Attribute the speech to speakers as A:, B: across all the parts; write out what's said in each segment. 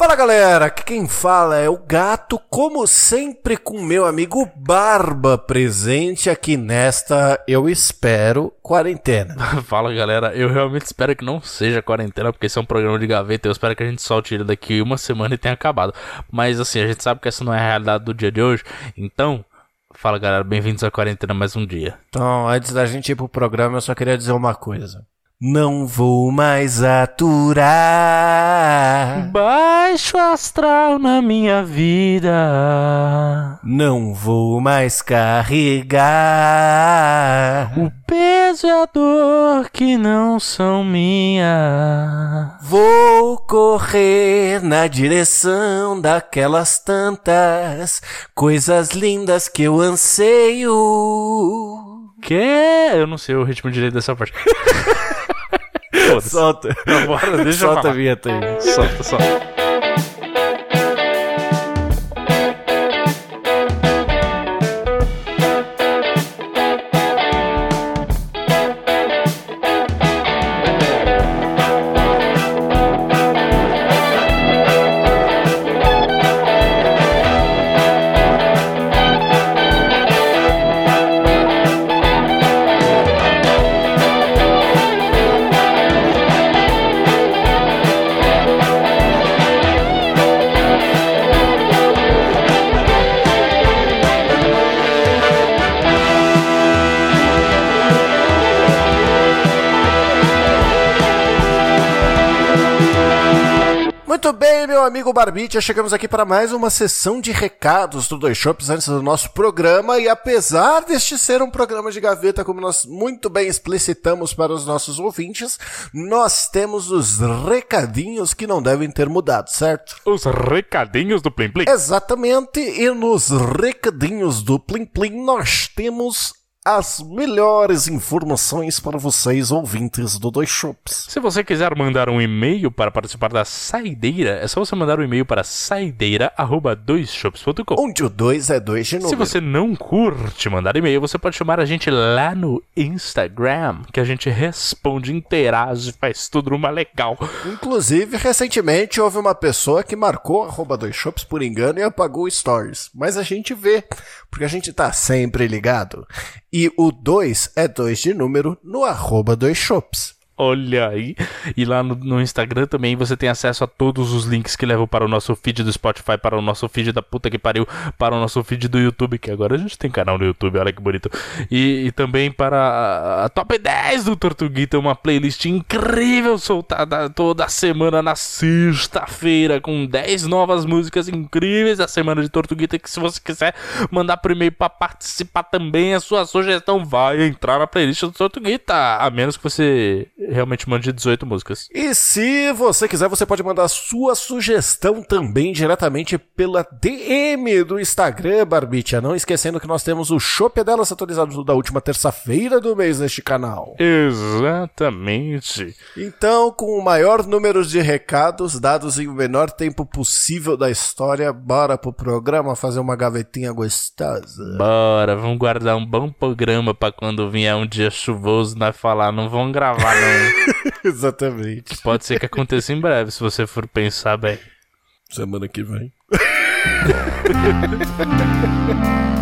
A: Fala galera, aqui quem fala é o Gato, como sempre com meu amigo Barba presente aqui nesta, eu espero, quarentena.
B: Fala galera, eu realmente espero que não seja quarentena, porque esse é um programa de gaveta, eu espero que a gente solte ele daqui uma semana e tenha acabado. Mas assim, a gente sabe que essa não é a realidade do dia de hoje, então Fala galera, bem-vindos à quarentena mais um dia.
A: Então, antes da gente ir pro programa, eu só queria dizer uma coisa. Não vou mais aturar.
B: Baixo astral na minha vida.
A: Não vou mais carregar.
B: O peso e a dor que não são minha.
A: Vou correr na direção daquelas tantas coisas lindas que eu anseio.
B: Que? Eu não sei o ritmo direito dessa parte.
A: Solta.
B: Bora, deixa
A: Solta a vinheta amigo Barbicha, chegamos aqui para mais uma sessão de recados do Dois Shops antes do nosso programa. E apesar deste ser um programa de gaveta, como nós muito bem explicitamos para os nossos ouvintes, nós temos os recadinhos que não devem ter mudado, certo?
B: Os recadinhos do Plim Plim.
A: Exatamente, e nos recadinhos do Plim Plim nós temos as melhores informações para vocês, ouvintes do Dois Shops.
B: Se você quiser mandar um e-mail para participar da saideira, é só você mandar um e-mail para saideira.doisshops.com.
A: Onde o 2 é 2 de número.
B: Se você não curte mandar e-mail, você pode chamar a gente lá no Instagram, que a gente responde, interage, faz tudo numa legal.
A: Inclusive, recentemente houve uma pessoa que marcou arroba dois shops por engano e apagou stories. Mas a gente vê, porque a gente tá sempre ligado. E o 2 é 2 de número no arroba dois shops.
B: Olha aí. E lá no, no, Instagram também você tem acesso a todos os links que levam para o nosso feed do Spotify, para o nosso feed da puta que pariu, para o nosso feed do YouTube, que agora a gente tem canal no YouTube, olha que bonito. E, e também para a, a, Top 10 do Tortuguita, uma playlist incrível soltada toda semana na sexta-feira, com 10 novas músicas incríveis da semana de Tortuguita, que se você quiser mandar por e-mail para participar também, a sua sugestão vai entrar na playlist do Tortuguita, a menos que você realmente mande 18 músicas.
A: E se você quiser, você pode mandar sua sugestão também diretamente pela DM do Instagram, Barbicha. Não esquecendo que nós temos o Shop delas atualizado da última terça-feira do mês neste canal.
B: Exatamente.
A: Então, com o maior número de recados dados em o menor tempo possível da história, bora pro programa fazer uma gavetinha gostosa.
B: Bora, vamos guardar um bom programa para quando vier um dia chuvoso nós falar, não vamos gravar não.
A: Exatamente.
B: Pode ser que aconteça em breve, se você for pensar bem.
A: Semana que vem.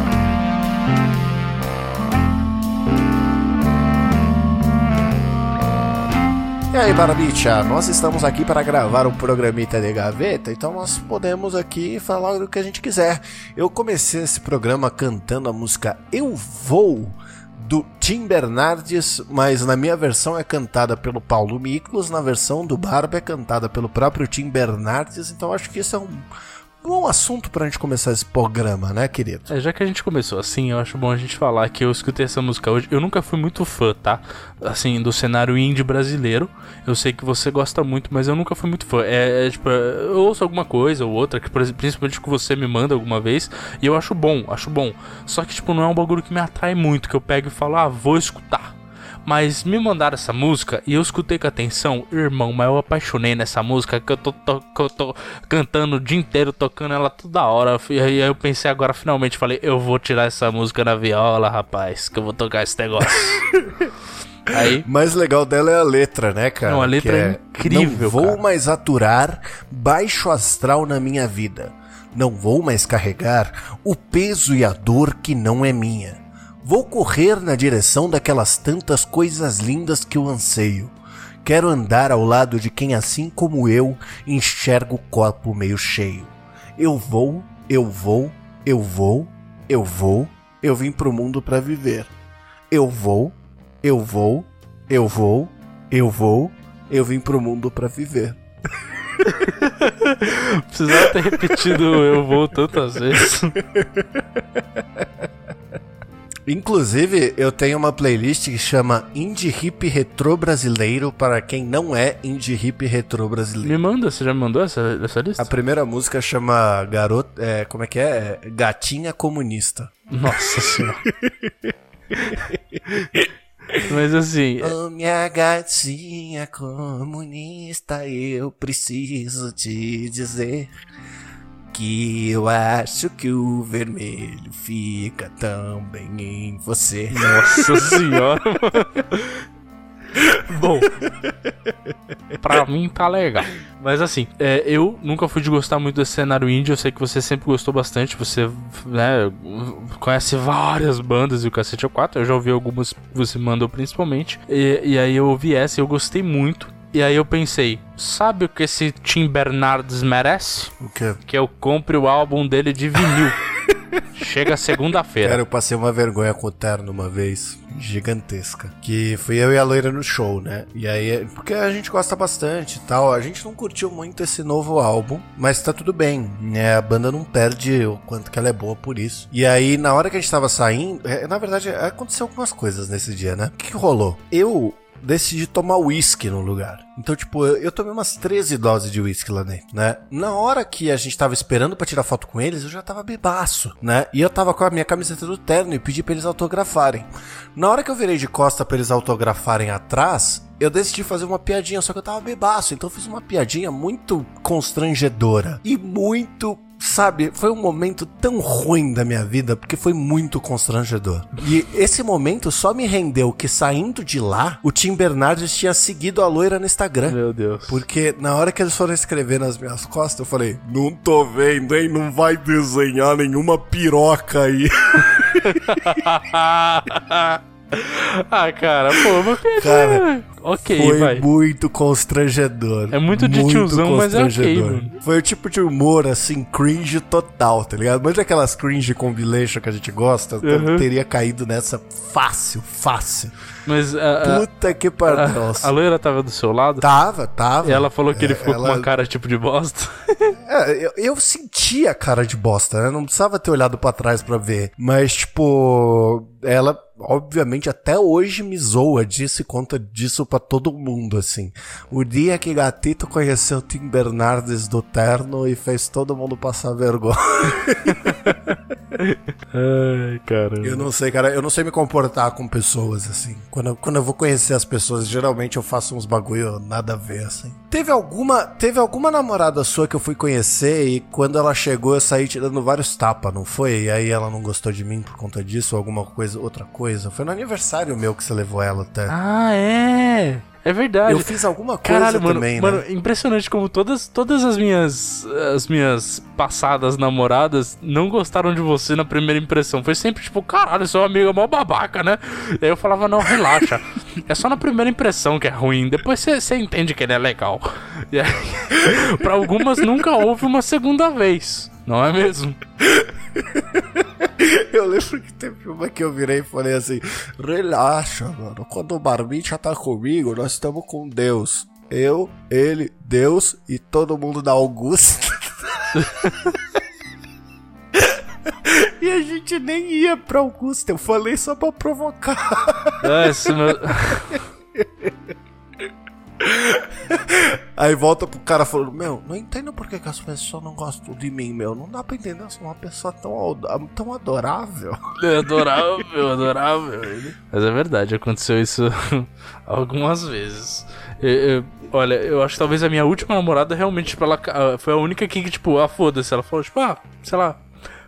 A: E aí, Barbicha, nós estamos aqui para gravar um programita de gaveta, então nós podemos aqui falar do que a gente quiser. Eu comecei esse programa cantando a música Eu Vou, do Tim Bernardes, mas na minha versão é cantada pelo Paulo Miklos, na versão do Barba é cantada pelo próprio Tim Bernardes, então acho que isso é um bom assunto pra gente começar esse programa, né, querido?
B: É, já que a gente começou assim, eu acho bom a gente falar que eu escutei essa música hoje. Eu nunca fui muito fã, tá? Assim, do cenário indie brasileiro. Eu sei que você gosta muito, mas eu nunca fui muito fã. É, é tipo, eu ouço alguma coisa ou outra, que principalmente que você me manda alguma vez, e eu acho bom, acho bom. Só que, tipo, não é um bagulho que me atrai muito, que eu pego e falo, ah, vou escutar. Mas me mandaram essa música e eu escutei com atenção, irmão, mas eu apaixonei nessa música que eu tô, tô, que eu tô cantando o dia inteiro, tocando ela toda hora. E aí eu pensei agora, finalmente, falei, eu vou tirar essa música na viola, rapaz, que eu vou tocar esse negócio. Aí,
A: mais legal dela é a letra, né, cara?
B: Não, a letra
A: Que
B: é incrível,
A: Não vou
B: cara.
A: mais aturar baixo astral na minha vida. Não vou mais carregar o peso e a dor que não é minha. Vou correr na direção daquelas tantas coisas lindas que eu anseio. Quero andar ao lado de quem, assim como eu, enxerga o copo meio cheio. Eu vou, eu vou, eu vou, eu vou, eu vim pro mundo pra viver. Eu vou, eu vou, eu vou, eu vou, eu vim pro mundo pra viver.
B: precisava ter repetido eu vou tantas vezes.
A: Inclusive, eu tenho uma playlist que chama Indie Hip Retro Brasileiro para quem não é Indie Hip Retro Brasileiro.
B: Me manda, você já me mandou essa, essa lista?
A: A primeira música chama Garota. É, como é que é? É Gatinha Comunista.
B: Nossa senhora. Mas assim,
A: Ô minha gatinha comunista, eu preciso te dizer que eu acho que o vermelho fica tão bem em você.
B: nossa senhora. Bom, pra mim tá legal. Mas assim, é, eu nunca fui de gostar muito desse cenário indie. Eu sei que você sempre gostou bastante. Você né, conhece várias bandas e o cacete é 4. Eu já ouvi algumas que você mandou principalmente. E, e aí eu ouvi essa e eu gostei muito. E aí eu pensei, sabe o que esse Tim Bernardes merece?
A: O quê?
B: Que eu compre o álbum dele de vinil. Chega segunda-feira.
A: Cara, eu passei uma vergonha com o Terno uma vez, gigantesca. Que fui eu e a loira no show, né? E aí, porque a gente gosta bastante e tal. A gente não curtiu muito esse novo álbum, mas tá tudo bem, né? A banda não perde o quanto que ela é boa por isso. E aí, na hora que a gente tava saindo, é, na verdade, aconteceu algumas coisas nesse dia, né? O que, que rolou? Eu decidi tomar uísque no lugar. Então, tipo, eu, eu tomei umas 13 doses de uísque lá dentro, né? Na hora que a gente tava esperando pra tirar foto com eles, eu já tava bebaço, né? E eu tava com a minha camiseta do terno e pedi pra eles autografarem. Na hora que eu virei de costa pra eles autografarem atrás, eu decidi fazer uma piadinha, só que eu tava bebaço, então eu fiz uma piadinha muito constrangedora e muito sabe, foi um momento tão ruim da minha vida, porque foi muito constrangedor. E esse momento só me rendeu que saindo de lá, o Tim Bernardes tinha seguido a loira no Instagram.
B: Meu Deus.
A: Porque na hora que eles foram escrever nas minhas costas, eu falei: Não tô vendo, hein? Não vai desenhar nenhuma piroca aí.
B: ah, cara, pô, mas
A: Cara,
B: ok,
A: Foi
B: vai.
A: muito constrangedor.
B: É muito de tiozão, mas é ok, mano.
A: Foi o tipo de humor, assim, cringe total, tá ligado? Mas aquelas cringe compilation que a gente gosta,
B: Uhum.
A: teria caído nessa fácil, fácil.
B: Mas a,
A: Puta que pariu.
B: a, a,
A: Nossa.
B: a loira tava do seu lado?
A: Tava, tava.
B: E ela falou que ele
A: É,
B: ficou com
A: ela-
B: uma cara tipo de bosta.
A: É, eu, eu senti a cara de bosta, né? Não precisava ter olhado pra trás pra ver. Mas, tipo, ela, obviamente, até hoje me zoa disso e conta disso pra todo mundo, assim. O dia que Gatito conheceu Tim Bernardes do Terno e fez todo mundo passar vergonha.
B: Ai, caramba.
A: Eu não sei, cara, eu não sei me comportar com pessoas, assim. Quando eu, quando eu vou conhecer as pessoas, geralmente eu faço uns bagulho nada a ver, assim. Teve alguma, teve alguma namorada sua que eu fui conhecer e quando ela chegou eu saí tirando vários tapas, não foi? E aí ela não gostou de mim por conta disso ou alguma coisa, outra coisa? Foi no aniversário meu que você levou ela até.
B: Ah, é. É verdade.
A: eu fiz alguma coisa
B: Caralho, mano,
A: também,
B: mano,
A: né?
B: impressionante como todas, todas as minhas as minhas passadas namoradas não gostaram de você na primeira impressão. Foi sempre tipo, caralho, seu amigo é mó babaca, né? E aí eu falava, não, relaxa. é só na primeira impressão que é ruim. Depois você entende que ele é legal. E aí, pra algumas nunca houve uma segunda vez. Não é mesmo?
A: Eu lembro que teve uma que eu virei e falei assim: relaxa, mano. Quando o Barbicha tá comigo, nós estamos com Deus. Eu, ele, Deus e todo mundo da Augusta. e a gente nem ia pra Augusta. Eu falei só pra provocar.
B: É, esse meu...
A: Aí volta pro cara falando, meu, não entendo por que, as pessoas não gostam de mim, meu. Não dá pra entender, eu sou uma pessoa tão, tão adorável.
B: É adorável, adorável. Mas é verdade, aconteceu isso algumas vezes. Eu, eu, olha, eu acho que talvez a minha última namorada realmente, tipo, ela ah, foi a única que, que tipo, ah, foda-se. Ela falou, tipo, ah, sei lá,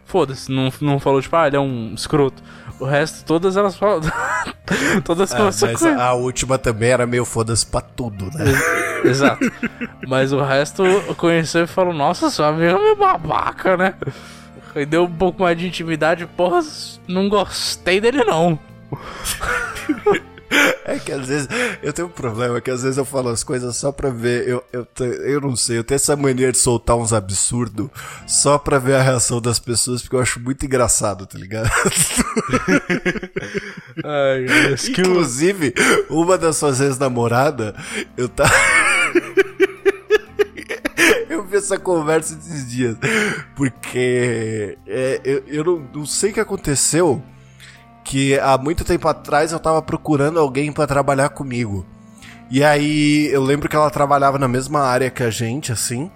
B: foda-se. Não, não falou, tipo, ah, ele é um escroto. O resto, todas elas falam. todas
A: ah, mas a, a, última também era meio foda-se pra tudo, né?
B: Exato. Mas o resto conheceu e falou: Nossa, sua amiga é meio babaca, né? E deu um pouco mais de intimidade. Porra, não gostei dele não.
A: É que às vezes eu tenho um problema, que às vezes eu falo as coisas só pra ver. Eu, eu, eu não sei, eu tenho essa mania de soltar uns absurdos só pra ver a reação das pessoas, porque eu acho muito engraçado, tá ligado? Ai, Inclusive, uma das suas ex-namoradas, eu tava. eu vi essa conversa esses dias. Porque é, eu, eu não, não sei o que aconteceu que há muito tempo atrás eu tava procurando alguém para trabalhar comigo. E aí eu lembro que ela trabalhava na mesma área que a gente, assim.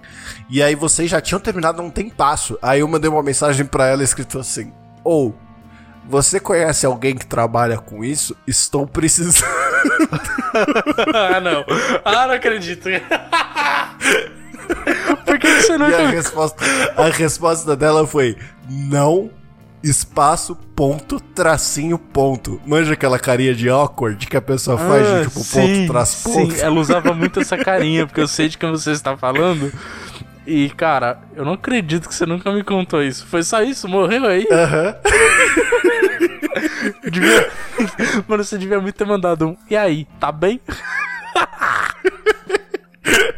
A: E aí vocês já tinham terminado um tempasso. Aí eu mandei uma mensagem para ela escrito assim: Ou, oh, você conhece alguém que trabalha com isso? Estou precisando.
B: ah, não. Ah, não acredito. Por que você não
A: e a resposta, a resposta dela foi: Não espaço, ponto, tracinho, ponto. Manja aquela carinha de awkward que a pessoa faz ah, de tipo sim, ponto, traço, ponto?
B: Sim, ela usava muito essa carinha, porque eu sei de quem você está falando. E, cara, eu não acredito que você nunca me contou isso. Foi só isso? Morreu aí?
A: Aham.
B: Uhum. devia... Mano, você devia muito ter mandado um. E aí, tá bem?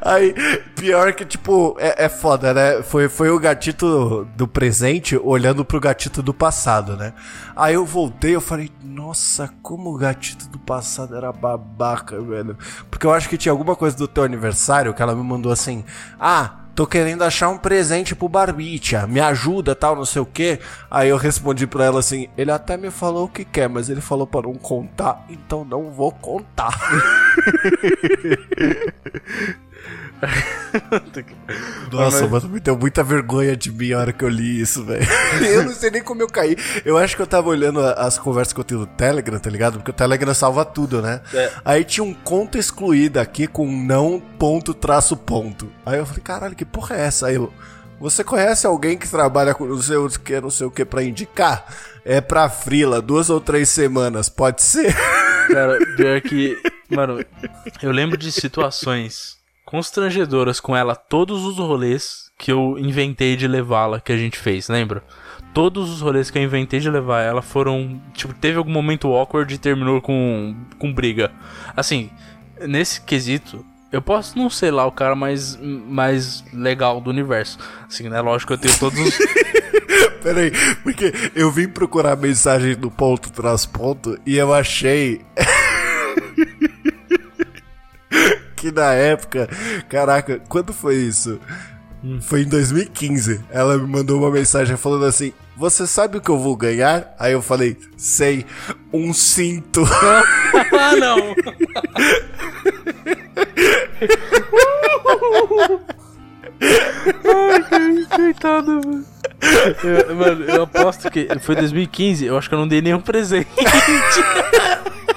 A: Aí, pior que, tipo, é, é foda, né? Foi, foi o gatito do presente olhando pro gatito do passado, né? Aí eu voltei, eu falei, nossa, como o gatito do passado era babaca, velho. Porque eu acho que tinha alguma coisa do teu aniversário que ela me mandou assim, ah tô querendo achar um presente pro Barbicha, me ajuda, tal, não sei o que. Aí eu respondi pra ela assim, ele até me falou o que quer, mas ele falou para não contar, então não vou contar. Nossa, mas me deu muita vergonha de mim a hora que eu li isso, velho. eu não sei nem como eu caí. Eu acho que eu tava olhando as conversas que eu tenho no Telegram, tá ligado? Porque o Telegram salva tudo, né? É. Aí tinha um conto excluído aqui com não ponto traço ponto. Aí eu falei, caralho, que porra é essa? Aí eu, você conhece alguém que trabalha com não sei o que, não sei o que pra indicar? É pra frila, duas ou três semanas, pode ser?
B: Cara, pior que. Mano, eu lembro de situações constrangedoras com ela todos os rolês que eu inventei de levá-la que a gente fez, lembra? Todos os rolês que eu inventei de levar ela foram. Tipo, teve algum momento awkward e terminou com, com briga. Assim, nesse quesito, eu posso não ser lá o cara mais, mais legal do universo. Assim, né? Lógico eu tenho todos os.
A: Peraí, porque eu vim procurar mensagem do ponto tras ponto e eu achei. que na época, caraca, quando foi isso? Hum. Foi em 2015. Ela me mandou uma mensagem falando assim: Você sabe o que eu vou ganhar? Aí eu falei: Sei, um cinto.
B: ah, não! Ai, coitado, mano. Eu, mano, eu aposto que foi 2015, eu acho que eu não dei nenhum presente.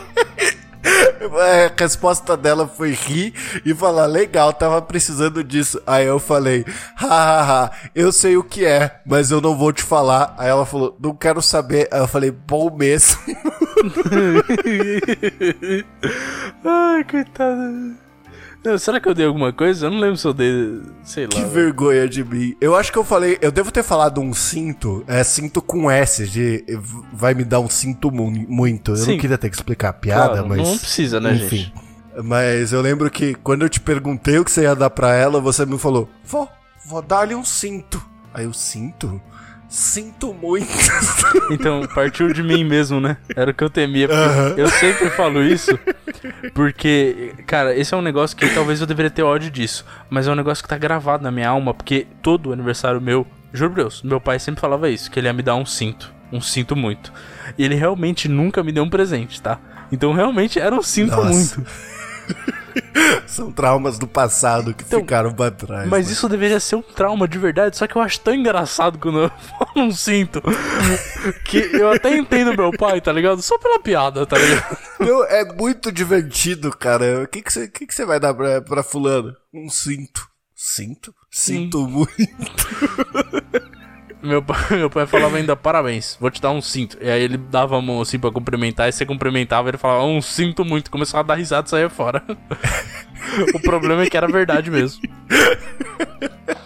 A: a resposta dela foi rir e falar: legal, tava precisando disso. Aí eu falei: hahaha, eu sei o que é, mas eu não vou te falar. Aí ela falou: não quero saber. Aí eu falei: bom mesmo.
B: Ai, coitada. Não, será que eu dei alguma coisa? Eu não lembro se eu dei. Sei lá.
A: Que vergonha de mim. Eu acho que eu falei. Eu devo ter falado um cinto. É cinto com S. De vai me dar um cinto mu muito. Eu Sim. não queria ter que explicar a piada, claro, mas.
B: Não precisa, né, enfim. gente?
A: Mas eu lembro que quando eu te perguntei o que você ia dar pra ela, você me falou: Vou, vou dar-lhe um cinto. Aí eu cinto? Sinto muito.
B: Então, partiu de mim mesmo, né? Era o que eu temia. Uhum. Eu sempre falo isso porque, cara, esse é um negócio que talvez eu deveria ter ódio disso. Mas é um negócio que tá gravado na minha alma, porque todo aniversário meu, juro por Deus, meu pai sempre falava isso, que ele ia me dar um cinto. Um cinto muito. E ele realmente nunca me deu um presente, tá? Então realmente era um cinto
A: Nossa.
B: muito.
A: São traumas do passado que
B: Então,
A: ficaram pra trás.
B: Mas
A: né?
B: isso deveria ser um trauma de verdade, só que eu acho tão engraçado quando eu falo um cinto. que eu até entendo meu pai, tá ligado? Só pela piada, tá ligado?
A: Meu, é muito divertido, cara. O que que você que que você vai dar pra, pra fulano? Um cinto. Cinto? Sinto muito.
B: Meu pai, meu pai falava ainda parabéns, vou te dar um cinto. E aí ele dava a mão assim pra cumprimentar, e você cumprimentava, ele falava um cinto muito, começava a dar risada e saía fora. o problema é que era verdade mesmo.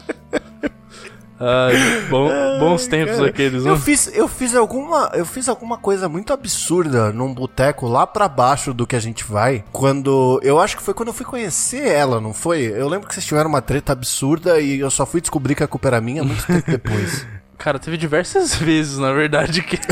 B: Ai, bom- bons tempos
A: Cara,
B: aqueles, né?
A: Eu fiz, eu fiz alguma, eu fiz alguma coisa muito absurda num boteco lá pra baixo do que a gente vai. Quando, eu acho que foi quando eu fui conhecer ela, não foi? Eu lembro que vocês tiveram uma treta absurda e eu só fui descobrir que a culpa era minha muito tempo depois.
B: Cara, teve diversas vezes, na verdade, que.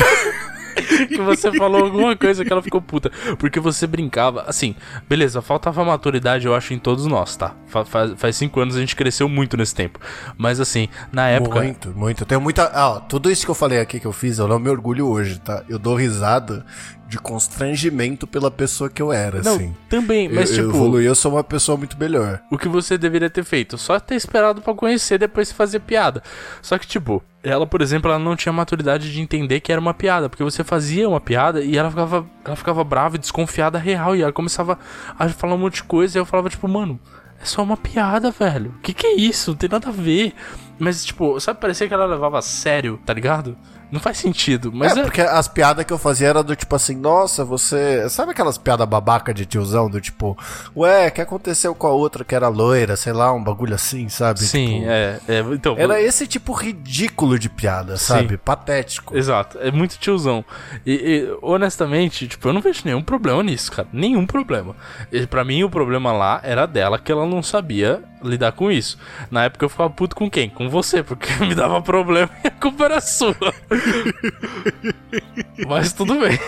B: que você falou alguma coisa que ela ficou puta. Porque você brincava. Assim, beleza, faltava maturidade, eu acho, em todos nós, tá? Fa- faz, faz cinco anos a gente cresceu muito nesse tempo. Mas assim, na época.
A: Muito, muito. Tenho muita. Ah, ó, tudo isso que eu falei aqui que eu fiz, eu não me orgulho hoje, tá? Eu dou risada de constrangimento pela pessoa que eu era,
B: Não,
A: assim.
B: também, mas
A: eu, eu
B: tipo.
A: evoluí, eu sou uma pessoa muito melhor.
B: o que você deveria ter feito? Só ter esperado pra conhecer, depois fazer piada. Só que, tipo, ela, por exemplo, ela não tinha maturidade de entender que era uma piada, porque você fazia uma piada e ela ficava, ela ficava brava e desconfiada real, e ela começava a falar um monte de coisa, e eu falava, tipo, mano, é só uma piada, velho. Que que é isso? Não tem nada a ver. Mas, tipo, sabe, parecia que ela levava a sério, tá ligado? Não faz sentido, mas
A: é,
B: é...
A: porque as piadas que eu fazia era do tipo assim, nossa, você. Sabe aquelas piadas babaca de tiozão? Do tipo, ué, o que aconteceu com a outra que era loira? Sei lá, um bagulho assim, sabe?
B: Sim,
A: Tipo,
B: é, é. Então,
A: Era esse tipo ridículo de piada, sabe?
B: Sim.
A: Patético.
B: Exato, é muito tiozão. E, e, honestamente, tipo, eu não vejo nenhum problema nisso, cara. Nenhum problema. E, pra mim, o problema lá era dela que ela não sabia lidar com isso. Na época eu ficava puto com quem? Com você, porque me dava problema e a culpa era sua. Mas tudo bem.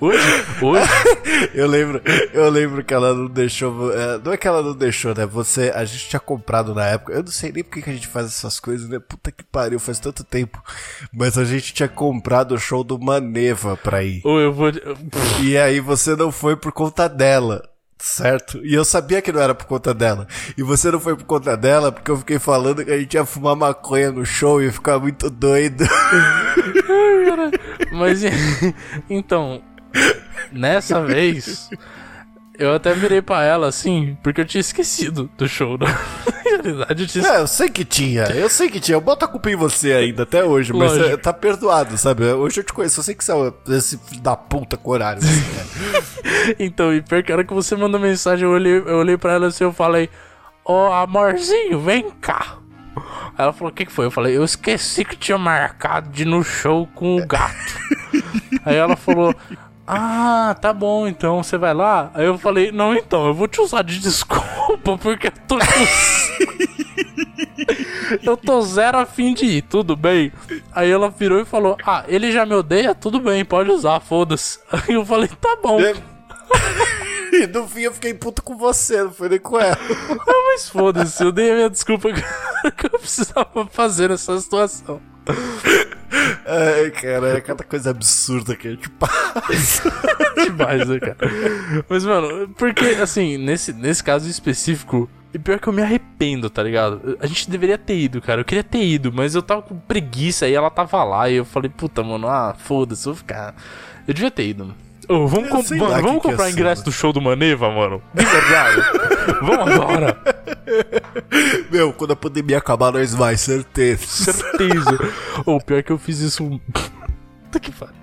B: Hoje, hoje,
A: Eu lembro, eu lembro que ela não deixou. é, não é que ela não deixou, né? Você. A gente tinha comprado na época. Eu não sei nem porque que a gente faz essas coisas, né? Puta que pariu, faz tanto tempo. Mas a gente tinha comprado o show do Maneva pra ir.
B: ou eu vou.
A: E aí você não foi por conta dela. Certo? E eu sabia que não era por conta dela. E você não foi por conta dela porque eu fiquei falando que a gente ia fumar maconha no show e ficar muito doido.
B: Mas então, nessa vez, eu até virei pra ela assim, porque eu tinha esquecido do show. Na realidade, eu tinha
A: É, eu sei que tinha, eu sei que tinha. Eu boto a culpa em você ainda, até hoje, mas
B: Lógico.
A: é, tá perdoado, sabe? Hoje eu te conheço, eu sei que você é esse filho da puta com horário. assim, né?
B: Então, e pior que a hora que você mandou mensagem, eu olhei, eu olhei pra ela assim, eu falei, ô amorzinho, vem cá. Aí ela falou, o que, que foi? Eu falei, eu esqueci que tinha marcado de ir no show com o gato. Aí ela falou, ah, tá bom, então você vai lá? Aí eu falei, não, então, eu vou te usar de desculpa, porque eu tô. Eu tô zero a fim de ir, tudo bem? Aí ela virou e falou: Ah, ele já me odeia? Tudo bem, pode usar, foda-se. Aí eu falei: Tá bom.
A: É. E no fim eu fiquei puto com você, não foi nem com ela.
B: Ah, mas foda-se, eu dei a minha desculpa que eu precisava fazer nessa situação.
A: Ai, cara, é cada coisa absurda que a gente passa.
B: Demais, né, cara? Mas, mano, porque, assim, nesse, nesse caso específico, e pior que eu me arrependo, tá ligado? A gente deveria ter ido, cara. Eu queria ter ido, mas eu tava com preguiça e ela tava lá. E eu falei, puta, mano, ah, foda-se, vou ficar. Eu devia ter ido, mano. Ô, vamos com- mano, vamos
A: que
B: comprar
A: ser,
B: ingresso do show do Maneva, mano? De verdade. vamos agora.
A: Meu, quando a pandemia acabar, nós vai, certeza.
B: Certeza. Ou pior que eu fiz isso. Puta que pariu.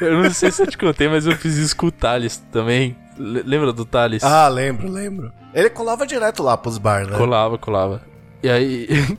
B: Eu não sei se eu te contei, mas eu fiz isso com o Thales também. Le- Lembra do Thales?
A: Ah, lembro, lembro. Ele colava direto lá pros bar, né?
B: Colava, colava. E aí.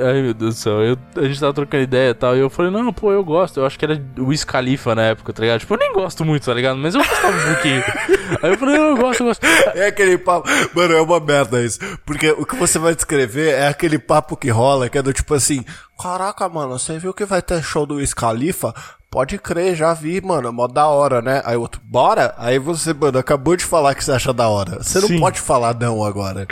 B: Ai meu Deus do céu, eu, a gente tava trocando ideia e tal. E eu falei, não, pô, eu gosto. Eu acho que era o Wiz Khalifa na época, tá ligado? Tipo, eu nem gosto muito, tá ligado? Mas eu gostava um pouquinho. Aí eu falei, não, eu gosto, eu gosto.
A: É aquele papo. Mano, é uma merda isso. Porque o que você vai descrever é aquele papo que rola, que é do tipo assim: Caraca, mano, você viu que vai ter show do Wiz Khalifa? Pode crer, já vi, mano, mó da hora, né? Aí o outro, bora? Aí você, mano, acabou de falar que você acha da hora. Você não
B: Sim.
A: pode falar não agora.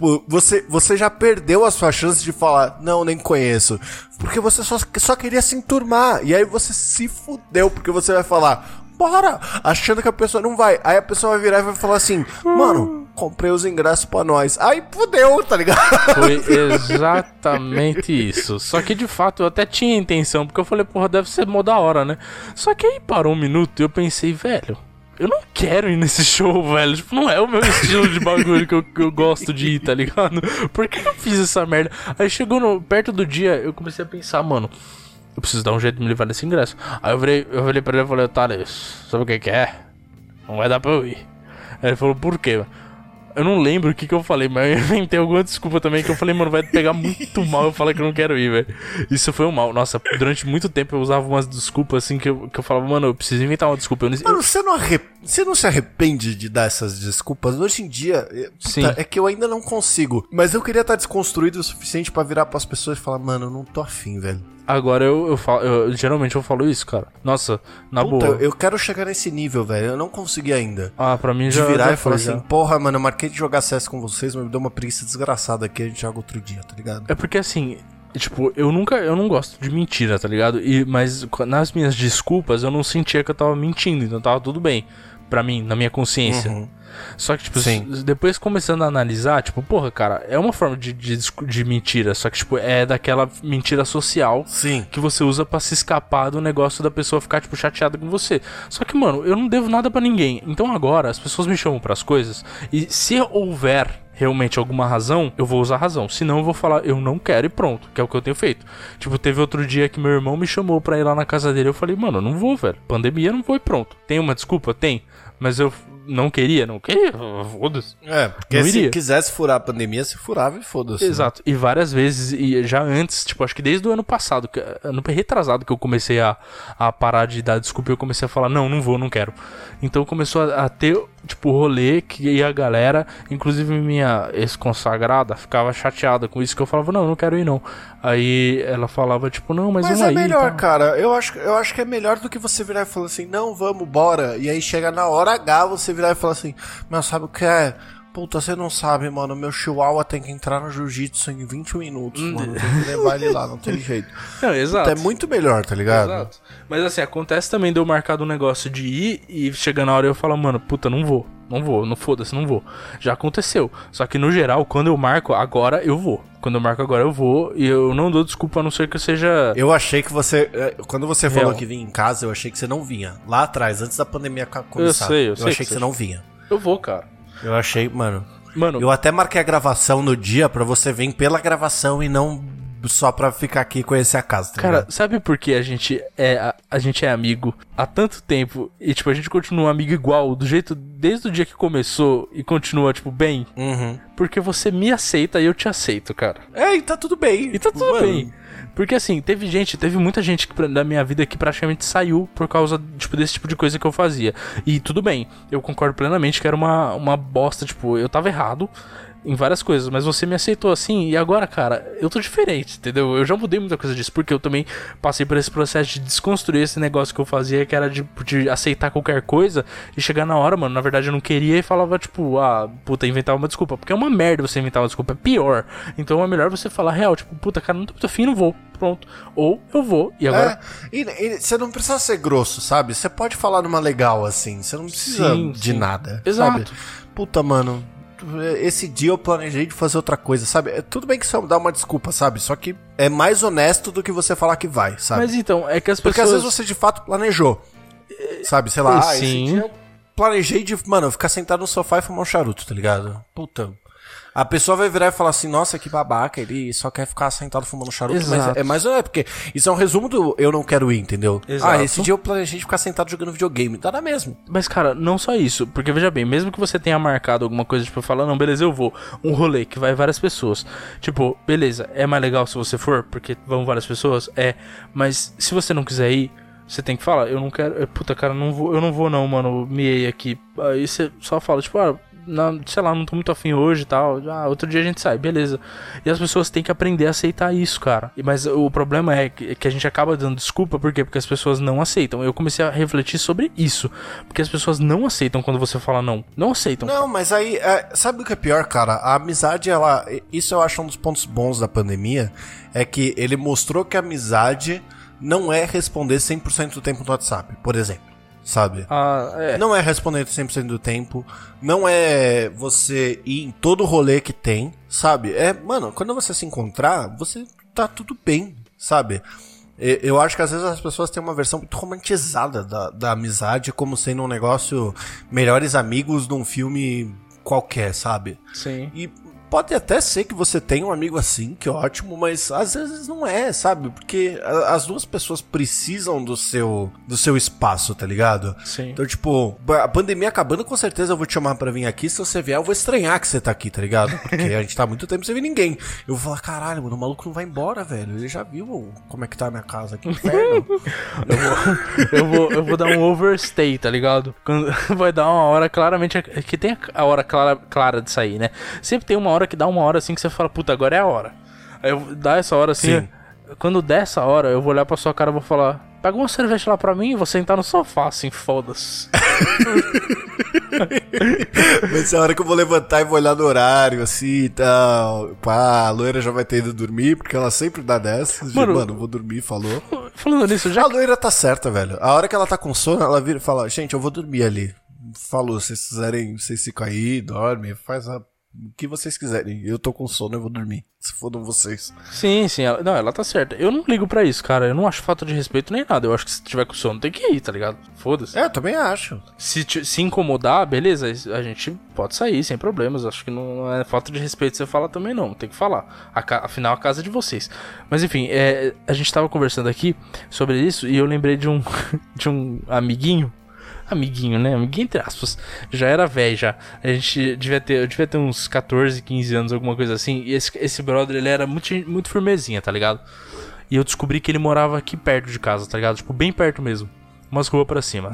A: Tipo, você, você já perdeu a sua chance de falar, não, nem conheço. Porque você só, só queria se enturmar. E aí você se fudeu, porque você vai falar, bora! Achando que a pessoa não vai. Aí a pessoa vai virar e vai falar assim, mano, comprei os ingressos pra nós. Aí fudeu, tá ligado?
B: Foi exatamente isso. Só que de fato eu até tinha intenção, porque eu falei, porra, deve ser mó da hora, né? Só que aí parou um minuto e eu pensei, velho, eu não quero ir nesse show, velho. Tipo, não é o meu estilo de bagulho que eu, que eu gosto de ir, tá ligado? Por que eu fiz essa merda? Aí chegou no, perto do dia, eu comecei a pensar, mano, eu preciso dar um jeito de me livrar desse ingresso. Aí eu virei, eu falei pra ele e falei, Thales, sabe o que que é? Não vai dar pra eu ir. Aí ele falou, por quê? Eu não lembro o que, que eu falei, mas eu inventei alguma desculpa também que eu falei, mano, vai pegar muito mal eu falar que eu não quero ir, velho. Isso foi um mal. Nossa, durante muito tempo eu usava umas desculpas assim que eu, que eu falava, mano, eu preciso inventar uma desculpa. Eu,
A: mano, você não, arrep... você não se arrepende de dar essas desculpas? Hoje em dia, puta, Sim. é que eu ainda não consigo. Mas eu queria estar desconstruído o suficiente para virar para as pessoas e falar, mano, eu não tô afim, velho.
B: Agora eu, eu falo, eu, geralmente eu falo isso, cara. Nossa, na Puta, boa.
A: Eu quero chegar nesse nível, velho. Eu não consegui ainda.
B: Ah, pra mim já.
A: De virar
B: já
A: e falar assim, porra, mano, eu marquei de jogar CS com vocês, mas me deu uma preguiça desgraçada aqui, a gente joga outro dia, tá ligado?
B: É porque assim, Tipo, eu nunca, eu não gosto de mentira, tá ligado? E, mas nas minhas desculpas eu não sentia que eu tava mentindo, então tava tudo bem pra mim, na minha consciência. Uhum. Só que, tipo, Sim. depois começando a analisar, tipo, porra, cara, é uma forma de, de, de mentira, só que, tipo, é daquela mentira social
A: Sim.
B: que você usa para se escapar do negócio da pessoa ficar, tipo, chateada com você. Só que, mano, eu não devo nada para ninguém. Então agora as pessoas me chamam para as coisas e se houver realmente alguma razão, eu vou usar razão. Senão eu vou falar, eu não quero e pronto, que é o que eu tenho feito. Tipo, teve outro dia que meu irmão me chamou pra ir lá na casa dele. Eu falei, mano, eu não vou, velho. Pandemia não vou e pronto. Tem uma desculpa? Tem. Mas eu não queria, não queria, foda-se.
A: É, porque não se iria. quisesse furar a pandemia, se furava e foda-se.
B: Né? Exato. Né? E várias vezes, e já antes, tipo, acho que desde o ano passado, ano retrasado que eu comecei a, a parar de dar desculpa, eu comecei a falar, não, não vou, não quero. Então começou a, a ter, tipo, rolê que a galera, inclusive minha ex-consagrada, ficava chateada com isso, que eu falava, não, não quero ir não. Aí ela falava, tipo, não, mas,
A: mas
B: é
A: melhor, tá. cara. Eu acho, eu acho que é melhor do que você virar e falar assim, não, vamos, bora. E aí chega na hora H, você virar e falar assim, mas sabe o que é? Puta, você não sabe, mano. Meu chihuahua tem que entrar no jiu-jitsu em 20 minutos, hum. mano. Tem que levar ele lá, não tem jeito.
B: Não, exato.
A: Puta, é muito melhor, tá ligado? Exato.
B: Mas assim, acontece também de eu marcar um negócio de ir e chegar na hora eu falo, mano, puta, não vou. Não vou, não foda-se, não vou. Já aconteceu. Só que no geral, quando eu marco, agora eu vou. Quando eu marco agora eu vou e eu não dou desculpa a não ser que eu seja.
A: Eu achei que você. É, quando você Real. falou que vinha em casa, eu achei que você não vinha. Lá atrás, antes da pandemia começar.
B: Eu sei, eu, eu
A: sei achei que, que você não vinha.
B: Eu vou, cara.
A: Eu achei, mano. Mano. Eu até marquei a gravação no dia para você vir pela gravação e não só pra ficar aqui e conhecer a casa.
B: Tá Cara, ligado? sabe por que a gente é a, a, gente é amigo há tanto tempo e tipo a gente continua amigo igual do jeito desde o dia que começou e continua tipo bem?
A: Uhum.
B: Porque você me aceita e eu te aceito, cara.
A: É, e tá tudo bem.
B: E tá tudo Mano. bem. Porque assim, teve gente, teve muita gente que, da minha vida que praticamente saiu por causa tipo, desse tipo de coisa que eu fazia. E tudo bem, eu concordo plenamente que era uma, uma bosta, tipo, eu tava errado em várias coisas, mas você me aceitou assim e agora, cara, eu tô diferente, entendeu? Eu já mudei muita coisa disso, porque eu também passei por esse processo de desconstruir esse negócio que eu fazia, que era de, de aceitar qualquer coisa e chegar na hora, mano, na verdade eu não queria e falava, tipo, ah, puta, inventar uma desculpa, porque é uma merda você inventar uma desculpa, é pior. Então é melhor você falar real, tipo, puta, cara, não tô muito afim, não vou, pronto. Ou eu vou, e agora.
A: É, e, e, você não precisa ser grosso, sabe? Você pode falar numa legal assim, você não precisa sim, de sim. nada.
B: Exato.
A: Sabe? Puta, mano, esse dia eu planejei de fazer outra coisa, sabe? É, tudo bem que isso dá uma desculpa, sabe? Só que é mais honesto do que você falar que vai, sabe?
B: Mas então, é que as
A: Porque
B: pessoas...
A: às vezes você de fato planejou, sabe? Sei lá, ah,
B: esse dia
A: eu planejei de, mano, ficar sentado no sofá e fumar um charuto, tá ligado? Puta, a pessoa vai virar e falar assim, nossa, que babaca, ele só quer ficar sentado fumando charuto, Exato. mas é, é mais é porque isso é um resumo do eu não quero ir, entendeu?
B: Exato.
A: Ah, esse dia eu planejei ficar sentado jogando videogame, dá na mesma.
B: Mas cara, não só isso, porque veja bem, mesmo que você tenha marcado alguma coisa tipo falar, não, beleza, eu vou, um rolê que vai várias pessoas. Tipo, beleza, é mais legal se você for, porque vão várias pessoas, é, mas se você não quiser ir, você tem que falar, eu não quero, puta cara, não vou, eu não vou não, mano, miei aqui. Aí você só fala, tipo, ah, não, sei lá, não tô muito afim hoje e tal. Ah, outro dia a gente sai, beleza. E as pessoas têm que aprender a aceitar isso, cara. Mas o problema é que a gente acaba dando desculpa, por quê? Porque as pessoas não aceitam. Eu comecei a refletir sobre isso. Porque as pessoas não aceitam quando você fala não. Não aceitam.
A: Não, mas aí, é, sabe o que é pior, cara? A amizade, ela. Isso eu acho um dos pontos bons da pandemia. É que ele mostrou que a amizade não é responder 100% do tempo no WhatsApp, por exemplo. Sabe?
B: Ah, é.
A: Não é responder 100% do tempo, não é você ir em todo rolê que tem, sabe? É, mano, quando você se encontrar, você tá tudo bem, sabe? Eu acho que às vezes as pessoas têm uma versão muito romantizada da, da amizade como sendo um negócio melhores amigos num filme qualquer, sabe?
B: Sim.
A: E pode até ser que você tenha um amigo assim, que ótimo, mas às vezes não é, sabe? Porque a- as duas pessoas precisam do seu do seu espaço, tá ligado?
B: Sim.
A: Então, tipo, a pandemia acabando, com certeza eu vou te chamar pra vir aqui. Se você vier, eu vou estranhar que você tá aqui, tá ligado? Porque a gente tá há muito tempo sem ver ninguém. Eu vou falar, caralho, mano, o maluco não vai embora, velho. Ele já viu como é que tá a minha casa aqui, inferno.
B: Eu vou, eu, vou, eu vou dar um overstay, tá ligado? Quando vai dar uma hora claramente. é Que tem a hora clara, clara de sair, né? Sempre tem uma hora que dá uma hora assim que você fala, puta, agora é a hora. Aí eu dá essa hora assim.
A: Sim.
B: Quando der essa hora, eu vou olhar pra sua cara e vou falar. Pega uma cerveja lá pra mim e vou sentar no sofá, assim, foda-se.
A: Vai ser a hora que eu vou levantar e vou olhar no horário, assim e tal. Pá, a loira já vai ter ido dormir, porque ela sempre dá dessas. de,
B: Mano-
A: Mano, vou dormir, falou.
B: Falando nisso, já
A: A loira tá certa, velho. A hora que ela tá com sono, ela vira e fala: Gente, eu vou dormir ali. Falou, se vocês quiserem, vocês ficam aí, dorme, faz a- o que vocês quiserem. Eu tô com sono, eu vou dormir. Se fodam vocês.
B: Sim, sim, ela, não, ela tá certa. Eu não ligo pra isso, cara. Eu não acho falta de respeito nem nada. Eu acho que se tiver com sono tem que ir, tá ligado? Foda-se.
A: É, eu também acho.
B: Se, se incomodar, beleza, a gente pode sair sem problemas. Acho que não é falta de respeito você falar também, não. Tem que falar. Afinal, a casa é de vocês. Mas enfim, é, a gente tava conversando aqui sobre isso e eu lembrei de um, de um amiguinho. Amiguinho, né? Amiguinho entre aspas. Já era velho já. A gente devia ter, eu devia ter uns 14, 15 anos, alguma coisa assim. E esse, esse brother, ele era muito, muito firmezinha, tá ligado? E eu descobri que ele morava aqui perto de casa, tá ligado? Tipo, bem perto mesmo. Umas ruas pra cima.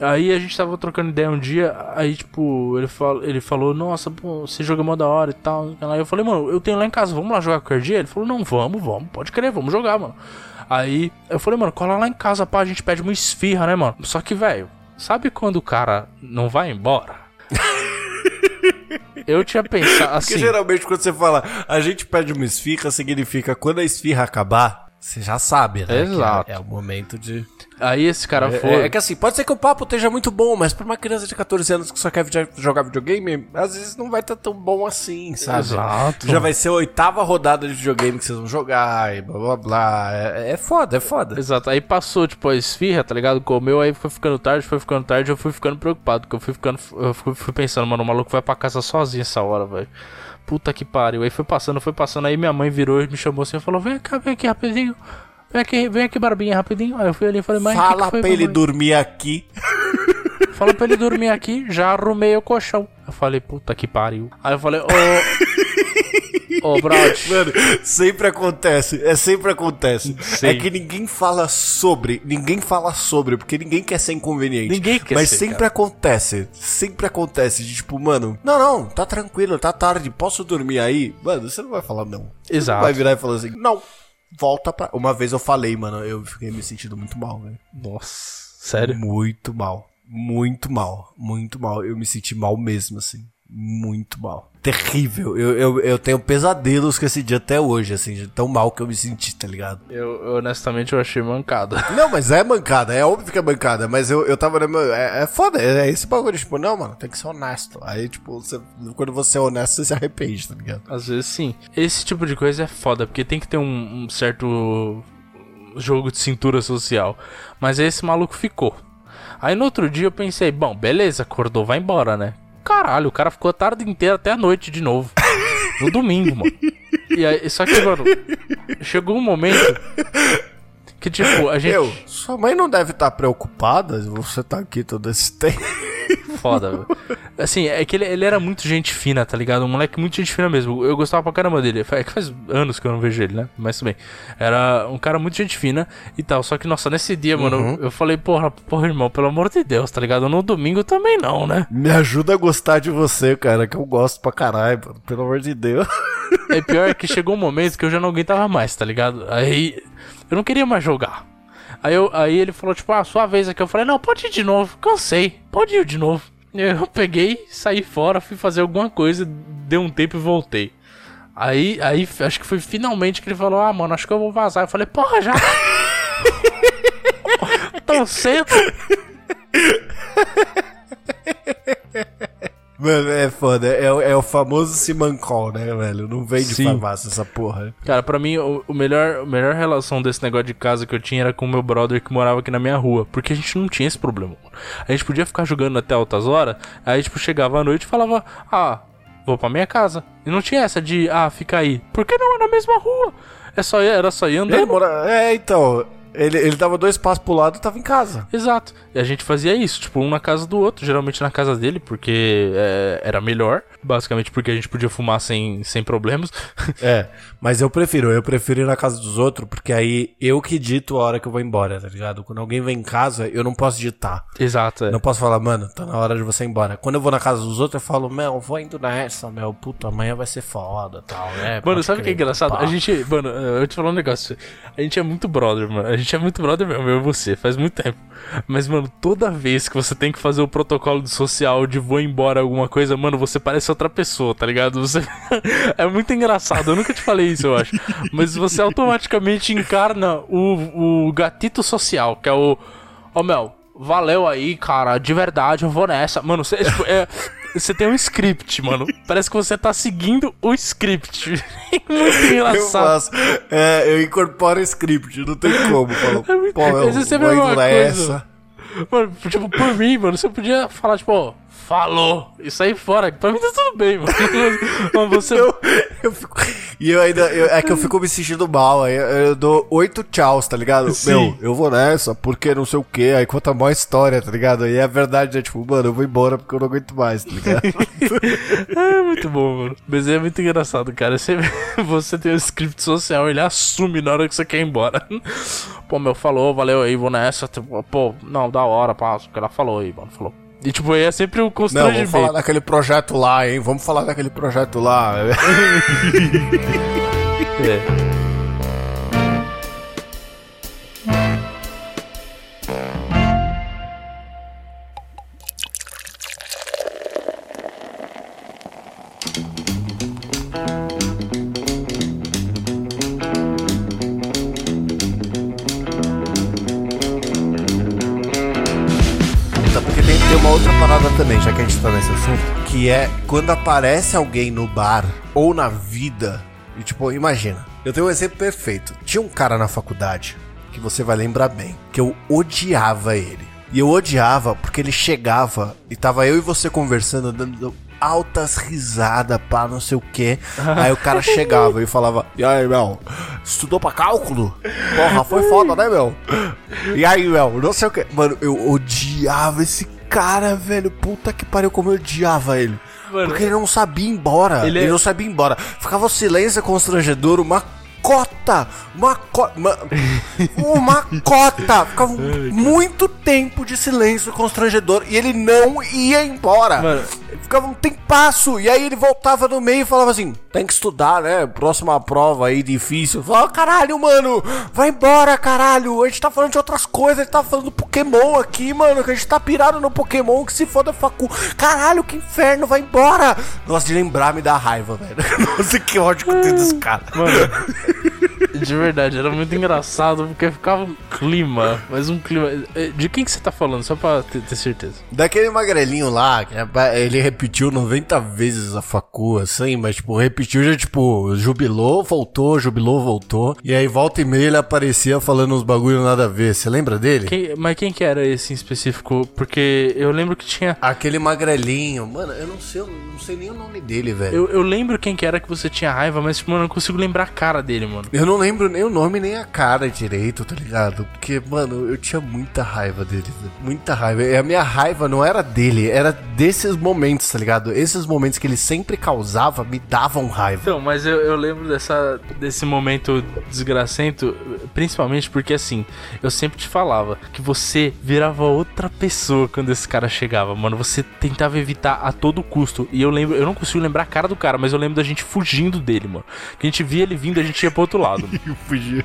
B: Aí a gente tava trocando ideia um dia, aí tipo, ele, fal ele falou, nossa, pô, você joga mó da hora e tal. Aí eu falei, mano, eu tenho lá em casa, vamos lá jogar qualquer dia? Ele falou, não, vamos, vamos, pode crer, vamos jogar, mano. Aí eu falei, mano, cola lá em casa, pá, a gente pede uma esfirra, né, mano? Só que, velho, sabe quando o cara não vai embora? eu tinha pensado
A: Porque
B: assim.
A: geralmente quando você fala a gente pede uma esfirra, significa quando a esfirra acabar, você já sabe, né? que
B: Exato.
A: É, é o momento de.
B: Aí esse cara
A: É,
B: foi.
A: é que assim, pode ser que o papo esteja muito bom, mas pra uma criança de 14 anos que só quer jogar videogame, às vezes não vai estar tão bom assim, sabe?
B: Exato.
A: Já vai ser a oitava rodada de videogame que vocês vão jogar e blá blá blá. É, é foda, é foda.
B: Exato, aí passou, tipo, a esfirra, tá ligado? Comeu, aí foi ficando tarde, foi ficando tarde, eu fui ficando preocupado, porque eu fui ficando, eu fui, fui pensando, mano, o maluco vai pra casa sozinho essa hora, velho. Puta que pariu. Aí foi passando, foi passando, aí minha mãe virou e me chamou assim e falou, vem cá, vem aqui rapidinho. Vem aqui, vem aqui, Barbinha, rapidinho. Aí eu fui ali e falei, mãe, que
A: Fala
B: que foi,
A: pra ele dormir aqui.
B: Fala pra ele dormir aqui, já arrumei o colchão. Eu falei, puta que pariu. Aí eu falei, ô. Ô, Brad.
A: Mano, sempre acontece, é sempre acontece.
B: Sim.
A: É que ninguém fala sobre, ninguém fala sobre, porque ninguém quer ser inconveniente.
B: Ninguém quer
A: Mas
B: ser,
A: sempre
B: cara.
A: acontece, sempre acontece, de tipo, mano, não, não, tá tranquilo, tá tarde, posso dormir aí? Mano, você não vai falar não. Você
B: Exato.
A: não vai virar e falar assim, não, volta pra... Uma vez eu falei, mano, eu fiquei me sentindo muito mal, velho.
B: Nossa, sério?
A: Muito mal, muito mal, muito mal. Eu me senti mal mesmo, assim, muito mal. Terrível. Eu, eu, eu tenho pesadelos com esse dia até hoje, assim, de tão mal que eu me senti, tá ligado?
B: Eu, eu, honestamente, eu achei mancada.
A: Não, mas é mancada, é óbvio que é mancada, mas eu, eu tava no meu. É, é foda, é, é esse bagulho, tipo, não, mano, tem que ser honesto. Aí, tipo, você- quando você é honesto, você se arrepende, tá ligado?
B: Às vezes sim. Esse tipo de coisa é foda, porque tem que ter um, um certo jogo de cintura social. Mas esse maluco ficou. Aí no outro dia eu pensei, bom, beleza, acordou, vai embora, né? Caralho, o cara ficou a tarde inteira até a noite de novo. No domingo, mano. E aí, só que, mano, chegou um momento que, tipo, a gente.
A: Eu, sua mãe não deve estar preocupada você tá aqui todo esse tempo.
B: Foda, velho. Assim, é que ele, ele era muito gente fina, tá ligado? Um moleque muito gente fina mesmo. Eu gostava pra caramba dele. É que faz anos que eu não vejo ele, né? Mas tudo bem. Era um cara muito gente fina e tal. Só que, nossa, nesse dia, mano, eu, eu falei, porra, porra, irmão, pelo amor de Deus, tá ligado? No domingo também não, né?
A: Me ajuda a gostar de você, cara, que eu gosto pra caralho, mano, pelo amor de Deus.
B: É pior que chegou um momento que eu já não aguentava mais, tá ligado? Aí eu não queria mais jogar. Aí, eu, aí ele falou, tipo, ah, sua vez aqui. Eu falei, não, pode ir de novo, cansei, pode ir de novo. Eu peguei, saí fora, fui fazer alguma coisa, deu um tempo e voltei. Aí, aí acho que foi finalmente que ele falou, ah, mano, acho que eu vou vazar. Eu falei, porra, já. Tão cedo.
A: Mano, é foda. É, o- é o famoso Simancol, né, velho? Não vem de
B: Sim.
A: farmácia essa porra.
B: Cara, pra mim, o, o melhor, a melhor relação desse negócio de casa que eu tinha era com o meu brother que morava aqui na minha rua. Porque a gente não tinha esse problema. mano. A gente podia ficar jogando até altas horas, aí, tipo, chegava à noite e falava, ah, vou pra minha casa. E não tinha essa de, ah, fica aí. Por que não é na mesma rua? É só era só ir andando.
A: mora... É, então. Ele, ele dava dois passos pro lado e tava em casa.
B: Exato. E a gente fazia isso, tipo, um na casa do outro, geralmente na casa dele, porque é, era melhor. Basicamente porque a gente podia fumar sem, sem problemas.
A: É, mas eu prefiro, eu prefiro ir na casa dos outros, porque aí eu que dito a hora que eu vou embora, tá ligado? Quando alguém vem em casa, eu não posso ditar.
B: Exato, é.
A: Não posso falar, mano, tá na hora de você ir embora. Quando eu vou na casa dos outros, eu falo, meu, vou indo nessa, meu, puta, amanhã vai ser foda tal, né?
B: Mano,
A: Pode
B: sabe o que é engraçado?
A: pá.
B: A gente, mano, eu vou te falar um negócio. A gente é muito brother, mano. Gente é muito brother mesmo, eu e você, faz muito tempo. Mas, mano, toda vez que você tem que fazer o protocolo de social de vou embora alguma coisa, mano, você parece outra pessoa, tá ligado? Você é muito engraçado. Eu nunca te falei isso, eu acho. Mas você automaticamente encarna o, o gatito social, que é o. Ó, Mel, valeu aí, cara. De verdade, eu vou nessa. Mano, você, tipo, é. Você tem um script, mano. Parece que você tá seguindo o script. Muito
A: Eu
B: engraçado.
A: faço, é, eu incorporo o script, não tem como. Falo,
B: muito-
A: pô, eu
B: é sempre
A: vou
B: a
A: indo
B: mesma
A: nessa.
B: Mano, tipo, por mim, mano, você podia falar, tipo, ó, falou. E sair fora. Pra mim tá tudo bem, mano. Mas você.
A: Eu, eu fico, e eu ainda, eu- é que eu fico me sentindo mal, aí eu, eu dou oito tchauz, tá ligado?
B: Sim.
A: Meu, eu vou nessa, porque não sei o que, aí conta a maior história, tá ligado? E a verdade é tipo, mano, eu vou embora porque eu não aguento mais, tá ligado?
B: É muito bom, mano. Mas é muito engraçado, cara. Você, você tem um script social, ele assume na hora que você quer ir embora. Pô, meu, falou, valeu aí, vou nessa. Tipo, Pô, não, da hora, pá, o que ela falou aí, mano, falou. E tipo, aí é sempre o
A: Não,
B: constrangimento.
A: vamos falar daquele projeto lá, hein? Vamos falar daquele projeto lá.
B: É.
A: que é quando aparece alguém no bar ou na vida, e tipo, imagina, eu tenho um exemplo perfeito. Tinha um cara na faculdade, que você vai lembrar bem, que eu odiava ele. E eu odiava porque ele chegava e tava eu e você conversando, dando altas risadas, pá, não sei o que. Aí o cara chegava e falava: E aí, Mel, estudou pra cálculo? Porra, foi foda, né, Mel? E aí, Mel, não sei o que. Mano, eu odiava esse cara, velho. Puta que pariu, como eu odiava ele.
B: Mano,
A: Porque ele não sabia ir embora.
B: ele
A: Ele,
B: é-
A: não sabia ir embora. Ficava um silêncio constrangedor, uma cota. Uma cota. Uma, uma cota. Ficava muito tempo de silêncio constrangedor e ele não ia embora.
B: Mano.
A: Ficava um tempasso. E aí ele voltava no meio e falava assim: tem que estudar, né? Próxima prova aí difícil. Eu falava, caralho, mano, vai embora, caralho. A gente tá falando de outras coisas. A gente tá falando do Pokémon aqui, mano. Que a gente tá pirado no Pokémon. Que se foda facu. Caralho, que inferno, vai embora. Nossa, de lembrar me dá raiva, velho. Nossa, que ódio que eu tenho desse cara.
B: Mano, de verdade, era muito engraçado porque ficava um clima, mas um clima. De quem que você tá falando? Só pra ter, ter certeza.
A: Daquele magrelinho lá, é- ele repetiu 90 vezes a facu, assim, mas, tipo, repetiu já, tipo, jubilou, voltou, jubilou, voltou. E aí, volta e meia, ele aparecia falando uns bagulho nada a ver. Você lembra dele?
B: Quem- mas quem que era esse em específico? Porque eu lembro que tinha.
A: Aquele magrelinho. Mano, eu não sei, eu não sei nem o nome dele, velho. Eu...
B: Eu, eu lembro quem que era que você tinha raiva, mas, tipo, mano, eu não consigo lembrar a cara dele, mano.
A: não lembro nem o nome nem a cara direito, tá ligado? Porque, mano, eu tinha muita raiva dele, velho. muita raiva. E a minha raiva não era dele, era desses momentos, tá ligado? Esses momentos que ele sempre causava me davam raiva.
B: Então, mas eu, eu lembro dessa, desse momento desgracento, principalmente porque assim, eu sempre te falava que você virava outra pessoa quando esse cara chegava, mano. Você tentava evitar a todo custo. E eu lembro, eu não consigo lembrar a cara do cara, mas eu lembro da gente fugindo dele, mano. Que a gente via ele vindo, a gente ia pro outro lado.
A: Eu fugia.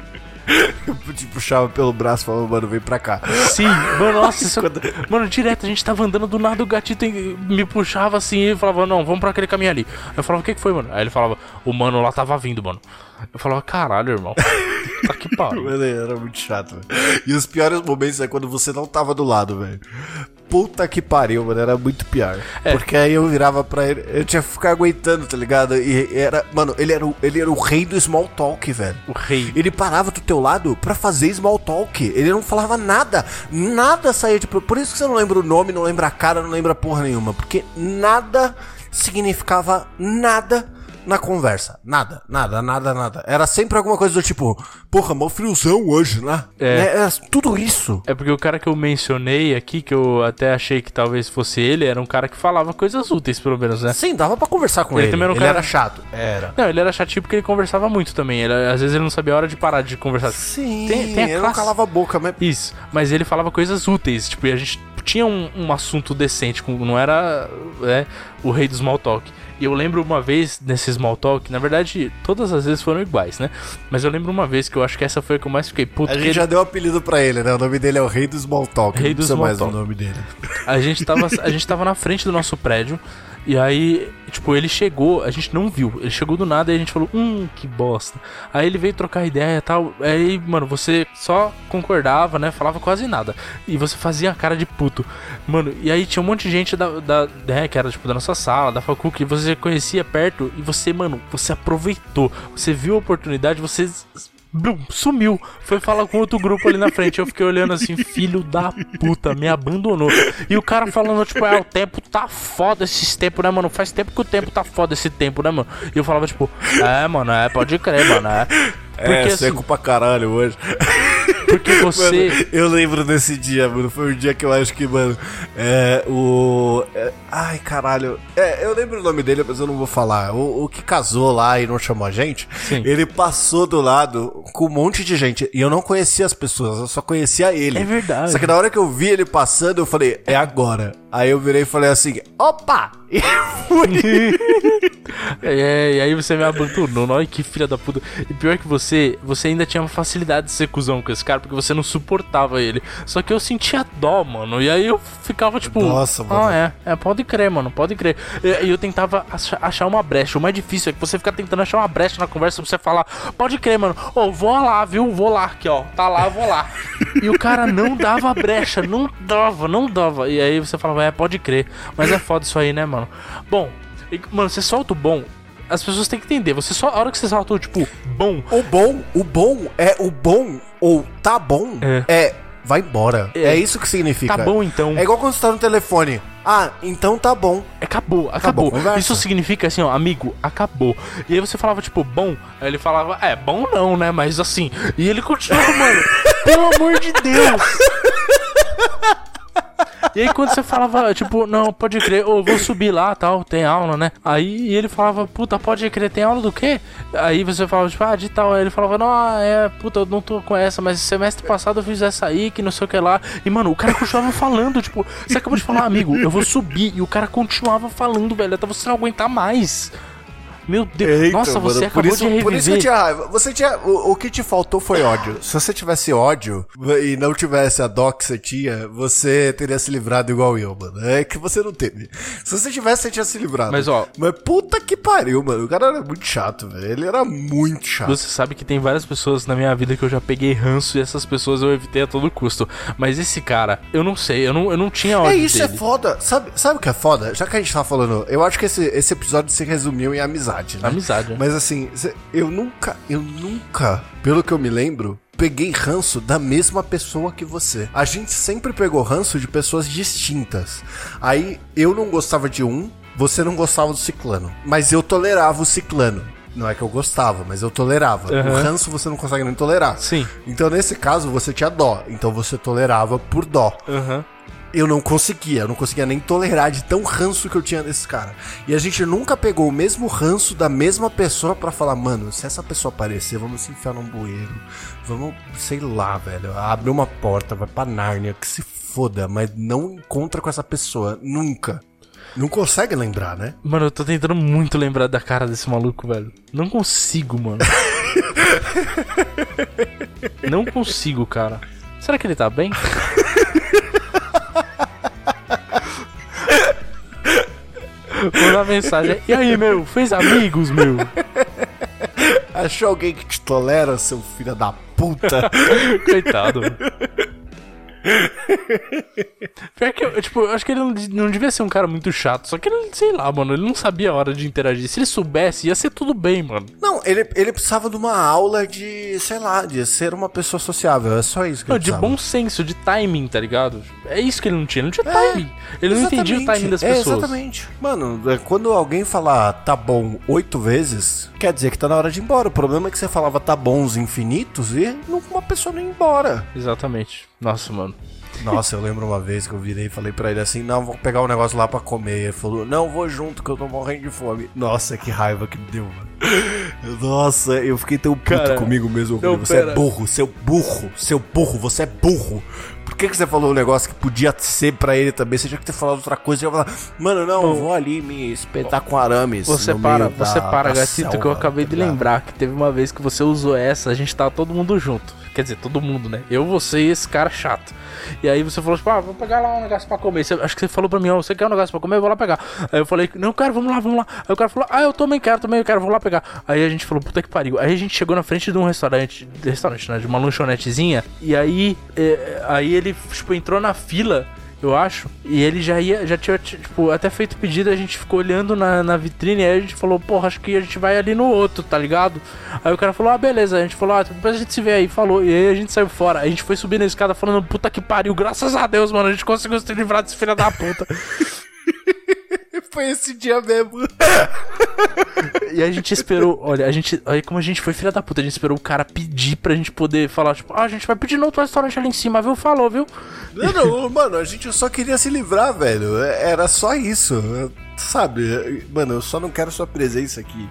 A: Eu te puxava pelo braço e falava, mano, vem pra cá.
B: Sim, mano, nossa, isso... mano, direto, a gente tava andando do nada, o gatito me puxava assim e falava, não, vamos pra aquele caminho ali. Aí eu falava, o que que foi, mano? Aí ele falava, o mano lá tava vindo, mano. Eu falava, caralho, irmão. Tá que pariu.
A: Mano, era muito chato, velho. E os piores momentos é quando você não tava do lado, velho. Puta que pariu, mano. Era muito pior.
B: É.
A: Porque aí eu virava pra ele. Eu tinha que ficar aguentando, tá ligado? E era. Mano, ele era, o, ele era o rei do small talk, velho.
B: O rei.
A: Ele parava do teu lado pra fazer small talk. Ele não falava nada. Nada saía de. Por isso que você não lembra o nome, não lembra a cara, não lembra porra nenhuma. Porque nada significava nada na conversa. Nada, nada, nada, nada. Era sempre alguma coisa do tipo, porra, mó friozão hoje, né?
B: É.
A: Né? Era tudo isso.
B: É porque o cara que eu mencionei aqui, que eu até achei que talvez fosse ele, era um cara que falava coisas úteis, pelo menos, né?
A: Sim, dava pra conversar com
B: Ele
A: ele.
B: também era um
A: ele
B: cara-
A: era chato. Era.
B: Não, ele era chatinho porque ele conversava muito também. Ele- às vezes ele não sabia a hora de parar de conversar.
A: Sim,
B: Tem- tem a
A: ele não
B: classe-
A: calava a boca, mas...
B: Isso, mas ele falava coisas úteis, tipo, e a gente tinha um, um assunto decente, com- não era é, o rei do small talk. E eu lembro uma vez nesse small talk, na verdade, todas as vezes foram iguais, né? Mas eu lembro uma vez que eu acho que essa foi a que eu mais fiquei puto.
A: A gente
B: ele-
A: já deu apelido pra ele, né? O nome dele é o Rei do Small Talk.
B: Rei do Small
A: mais
B: Talk.
A: o nome dele.
B: A gente tava, a gente tava na frente do nosso prédio. E aí, tipo, ele chegou, a gente não viu. Ele chegou do nada e a gente falou, hum, que bosta. Aí ele veio trocar ideia e tal. Aí, mano, você só concordava, né? Falava quase nada. E você fazia a cara de puto. Mano, e aí tinha um monte de gente da, da né, que era tipo da nossa sala, da facu, que você conhecia perto. E você, mano, você aproveitou. Você viu a oportunidade, você Blum, sumiu. Foi falar com outro grupo ali na frente. Eu fiquei olhando assim, filho da puta, me abandonou. E o cara falando, tipo, ah, o tempo tá foda esses tempos, né, mano? Faz tempo que o tempo tá foda esse tempo, né, mano? E eu falava, tipo, é, mano, é, pode crer, mano, é. Porque
A: é,
B: assim,
A: seco pra caralho hoje.
B: Porque você.
A: Mano, eu lembro desse dia, mano. Foi um dia que eu acho que, mano, é o. é- ai, caralho. É, eu lembro o nome dele, mas eu não vou falar. O, o que casou lá e não chamou a gente,
B: Sim.
A: ele passou do lado com um monte de gente. E eu não conhecia as pessoas, eu só conhecia ele.
B: É verdade.
A: Só que na hora que eu vi ele passando, eu falei, é agora. Aí eu virei e falei assim, opa! E fui.
B: É, e aí você me abandonou. Olha que filha da puta. E pior que você, você ainda tinha uma facilidade de ser cuzão com esse cara, porque você não suportava ele. Só que eu sentia dó, mano. E aí eu ficava tipo.
A: Nossa, mano.
B: Ah, é. É, pode crer, mano. Pode crer. E eu tentava acha- achar uma brecha. O mais difícil é que você fica tentando achar uma brecha na conversa pra você falar, pode crer, mano. Ô, vou lá, viu? Vou lá aqui, ó. Tá lá, vou lá. E o cara não dava brecha, não dava, não dava. E aí você falava, é, pode crer. Mas é foda isso aí, né, mano? Bom, mano, você solta o bom. As pessoas têm que entender. Você só. A hora que você solta o tipo, bom.
A: O bom, o bom é o bom ou tá bom
B: É.
A: é, vai embora. É.
B: É.
A: isso que significa.
B: Tá bom então.
A: É igual quando você tá no telefone. Ah, então tá bom.
B: Acabou, acabou.
A: Acabou.
B: Isso significa assim, ó, amigo, acabou. E aí você falava, tipo, bom. Aí ele falava, é, bom não, né? Mas assim. E ele continuava, mano, pelo amor de Deus. E aí quando você falava, tipo, não, pode crer, ô, vou subir lá, tal, tem aula, né? Aí ele falava, puta, pode crer, tem aula do quê? Aí você falava, tipo, ah, de tal. Aí ele falava, não, ah, é, puta, eu não tô com essa, mas semestre passado eu fiz essa aí, que não sei o que lá. E, mano, o cara continuava falando, tipo, você acabou de falar, amigo, eu vou subir. E o cara continuava falando, velho, até você não aguentar mais. Meu Deus,
A: Eita,
B: nossa,
A: mano,
B: você
A: por
B: acabou
A: isso,
B: de reviver.
A: Por isso que eu tinha raiva. Você tinha. O, o que te faltou foi ódio. Se você tivesse ódio e não tivesse a dó que você tinha, você teria se livrado igual eu, mano. É que você não teve. Se você tivesse, você tinha se livrado.
B: Mas, ó-
A: Mas puta que pariu, mano. O cara era muito chato, velho. Ele era muito chato.
B: Você sabe que tem várias pessoas na minha vida que eu já peguei ranço e essas pessoas eu evitei a todo custo. Mas esse cara, eu não sei, eu não, eu não tinha ódio
A: É isso, é
B: dele.
A: foda. Sabe, sabe o que é foda? Já que a gente tava falando, eu acho que esse, esse episódio se resumiu em amizade, né?
B: Amizade.
A: Mas assim, eu nunca, eu nunca, pelo que eu me lembro, peguei ranço da mesma pessoa que você. A gente sempre pegou ranço de pessoas distintas. Aí eu não gostava de um, você não gostava do ciclano. Mas eu tolerava o ciclano. Não é que eu gostava, mas eu tolerava. O
B: Aham.
A: ranço você não consegue nem tolerar.
B: Sim.
A: Então nesse caso você tinha dó. Então você tolerava por dó
B: Aham.
A: Eu não conseguia, eu não conseguia nem tolerar de tão ranço que eu tinha desse cara. E a gente nunca pegou o mesmo ranço da mesma pessoa pra falar, mano, se essa pessoa aparecer, vamos se enfiar num bueiro, vamos, sei lá, velho, abre uma porta, vai pra Nárnia, que se foda, mas não encontra com essa pessoa, nunca. Não consegue lembrar, né?
B: Mano, eu tô tentando muito lembrar da cara desse maluco, velho. Não consigo, mano. não consigo, cara. Será que ele tá bem? Mandar mensagem. E aí, meu? Fez amigos, meu?
A: Achou alguém que te tolera, seu filho da puta?
B: Coitado. Pior que eu, tipo, eu acho que ele não, não devia ser um cara muito chato. Só que ele, sei lá, mano, ele não sabia a hora de interagir. Se ele soubesse, ia ser tudo bem, mano.
A: Não, ele, ele precisava de uma aula de, sei lá, de ser uma pessoa sociável. É só isso que
B: Não,
A: ele
B: de bom senso, de timing, tá ligado? É isso que ele não tinha. Ele não tinha
A: É,
B: timing. Ele não entendia o timing das
A: É,
B: pessoas.
A: exatamente. Mano, é, quando alguém falar tá bom oito vezes, quer dizer que tá na hora de ir embora. O problema é que você falava tá bons infinitos e uma pessoa não ia embora.
B: Exatamente. Nossa, mano.
A: Nossa, eu lembro uma vez que eu virei e falei pra ele assim: Não, vou pegar um negócio lá pra comer. Ele falou: Não, vou junto que eu tô morrendo de fome. Nossa, que raiva que me deu, mano. Nossa, eu fiquei tão puto
B: Cara,
A: comigo mesmo.
B: Não,
A: você
B: pera.
A: é burro, seu burro, seu burro, você é burro. Por que, que você falou um negócio que podia ser pra ele também? Você tinha que ter falado outra coisa. Eu ia falar, mano, não, eu vou ali me espetar com arames.
B: Você para,
A: meio da-
B: você para,
A: da
B: gatito, que eu acabei
A: tá
B: de lembrar que teve uma vez que você usou essa, a gente tava todo mundo junto. Quer dizer, todo mundo, né? Eu, você e esse cara chato. E aí você falou, tipo, ah, vou pegar lá um negócio pra comer. Você- acho que você falou pra mim, ó, você quer um negócio pra comer? Eu vou lá pegar. Aí eu falei, não, cara, vamos lá, vamos lá. Aí o cara falou, ah, eu também quero, também quero, vou lá pegar. Aí a gente falou, puta que pariu. Aí a gente chegou na frente de um restaurante, de restaurante, né? De uma lanchonetezinha. E aí, é, aí ele, tipo, entrou na fila eu acho. E ele já ia, já tinha, tipo, até feito pedido, a gente ficou olhando na, na vitrine, aí a gente falou, porra, acho que a gente vai ali no outro, tá ligado? Aí o cara falou, ah, beleza, a gente falou, ah, depois a gente se vê aí, falou, e aí a gente saiu fora. A gente foi subir na escada falando, puta que pariu, graças a Deus, mano, a gente conseguiu se livrar desse filho da puta.
A: Foi esse dia mesmo.
B: e a gente esperou, olha, a gente, aí como a gente foi filha da puta, a gente esperou o cara pedir pra gente poder falar, tipo, ah, a gente vai pedir no outro restaurante ali em cima, viu? Falou, viu?
A: Não, não, mano, a gente só queria se livrar, velho. Era só isso. Sabe? Mano, eu só não quero sua presença aqui.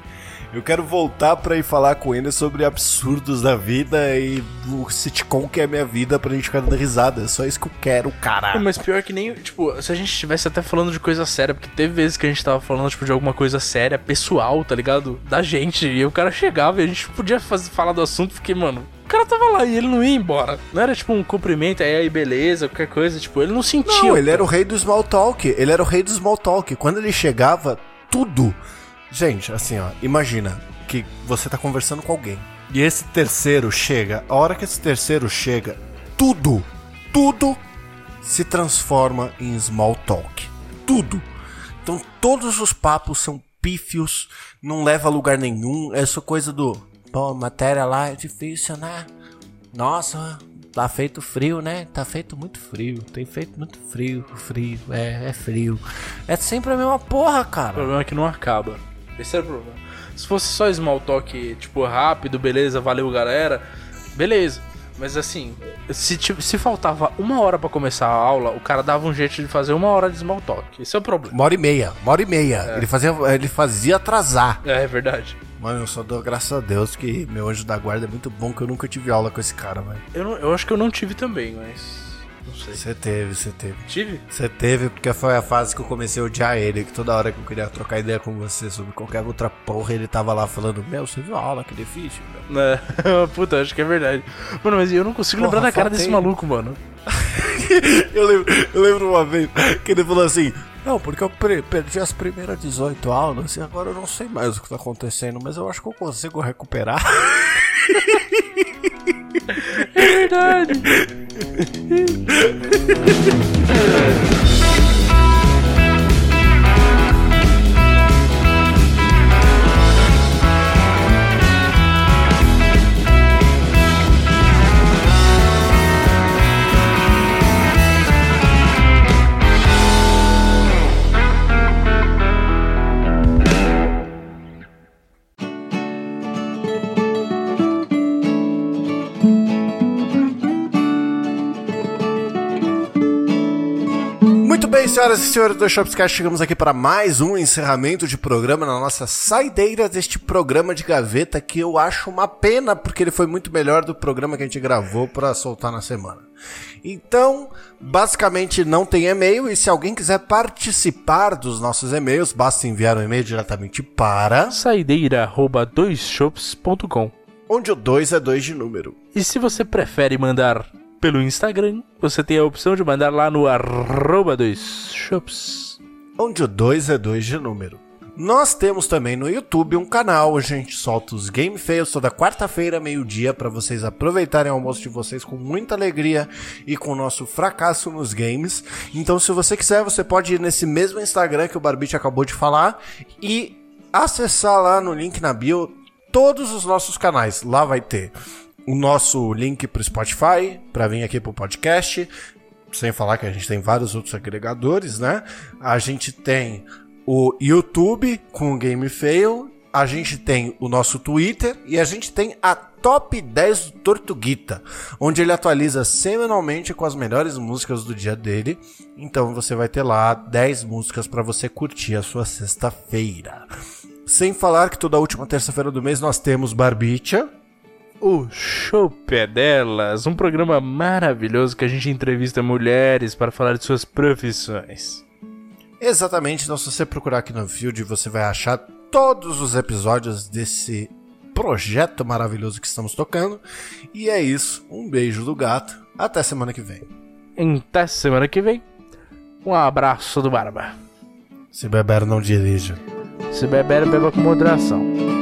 A: Eu quero voltar pra ir falar com ele sobre absurdos da vida e o sitcom que é minha vida pra gente ficar dando risada. É só isso que eu quero, cara.
B: Mas pior que nem, tipo, se a gente estivesse até falando de coisa séria, porque teve vezes que a gente tava falando, tipo, de alguma coisa séria, pessoal, tá ligado? Da gente. E o cara chegava e a gente podia fazer, falar do assunto, porque, mano, o cara tava lá e ele não ia embora. Não era tipo um cumprimento, aí aí beleza, qualquer coisa, tipo, ele não sentia.
A: Não, ele era o rei do small talk. Ele era o rei do small talk. Quando ele chegava, tudo. Gente, assim, ó, imagina que você tá conversando com alguém. E esse terceiro chega. A hora que esse terceiro chega, tudo, tudo se transforma em small talk. Tudo. Então todos os papos são pífios, não leva a lugar nenhum. É só coisa do. Pô, matéria lá é difícil, né? Nossa, tá feito frio, né? Tá feito muito frio. Tem feito muito frio, frio, é, é frio. É sempre a mesma porra,
B: O
A: cara.
B: problema é que não acaba. Esse era o problema. Se fosse só small talk, tipo, rápido, beleza, valeu galera, beleza. Mas assim, se, tipo, se faltava uma hora pra começar a aula, o cara dava um jeito de fazer uma hora de small talk. Esse é o problema.
A: Uma hora e meia, uma hora e meia. Ele, fazia, ele fazia atrasar.
B: É, é verdade.
A: Mano, eu só dou graças a Deus que meu anjo da guarda é muito bom que eu nunca tive aula com esse cara, velho.
B: Eu, não- eu acho que eu não tive também, mas. Não sei.
A: Você teve, você teve.
B: Tive?
A: Você teve, porque foi a fase que eu comecei a odiar ele, que toda hora que eu queria trocar ideia com você sobre qualquer outra porra, ele tava lá falando, meu, você viu a aula, que difícil, meu.
B: É, puta, acho que é verdade. Mano, mas eu não consigo
A: Porra,
B: lembrar da cara desse maluco, mano.
A: eu, lembro, eu lembro uma vez que ele falou assim, não, porque eu perdi as primeiras 18 aulas e agora eu não sei mais o que tá acontecendo, mas eu acho que eu consigo recuperar.
B: É verdade.
A: bem, senhoras e senhores do Shopscast, chegamos aqui para mais um encerramento de programa na nossa saideira deste programa de gaveta que eu acho uma pena porque ele foi muito melhor do programa que a gente gravou para soltar na semana. Então, basicamente não tem e-mail e se alguém quiser participar dos nossos e-mails, basta enviar um e-mail diretamente para
B: Saideira arroba doisshops.com.
A: onde o 2 é 2 de número.
B: E se você prefere mandar pelo Instagram, você tem a opção de mandar lá no arroba doisshops.
A: Onde o 2 é 2 de número. Nós temos também no YouTube um canal, a gente solta os Game Fails toda quarta-feira, meio-dia, para vocês aproveitarem o almoço de vocês com muita alegria e com o nosso fracasso nos games. Então, se você quiser, você pode ir nesse mesmo Instagram que o Barbite acabou de falar e acessar lá no link na bio todos os nossos canais. Lá vai ter o nosso link pro Spotify, para vir aqui pro podcast, sem falar que a gente tem vários outros agregadores, né? A gente tem o YouTube com o Game Fail, a gente tem o nosso Twitter e a gente tem a Top 10 do Tortuguita, onde ele atualiza semanalmente com as melhores músicas do dia dele. Então você vai ter lá 10 músicas para você curtir a sua sexta-feira. Sem falar que toda última terça-feira do mês nós temos Barbicha.
B: O Chope delas, um programa maravilhoso que a gente entrevista mulheres para falar de suas profissões.
A: Exatamente, então se você procurar aqui no Field, você vai achar todos os episódios desse projeto maravilhoso que estamos tocando. E é isso, um beijo do gato, até semana que vem.
B: Até semana que vem, um abraço do Barba.
A: Se beber, não dirija.
B: Se beber, beba com moderação.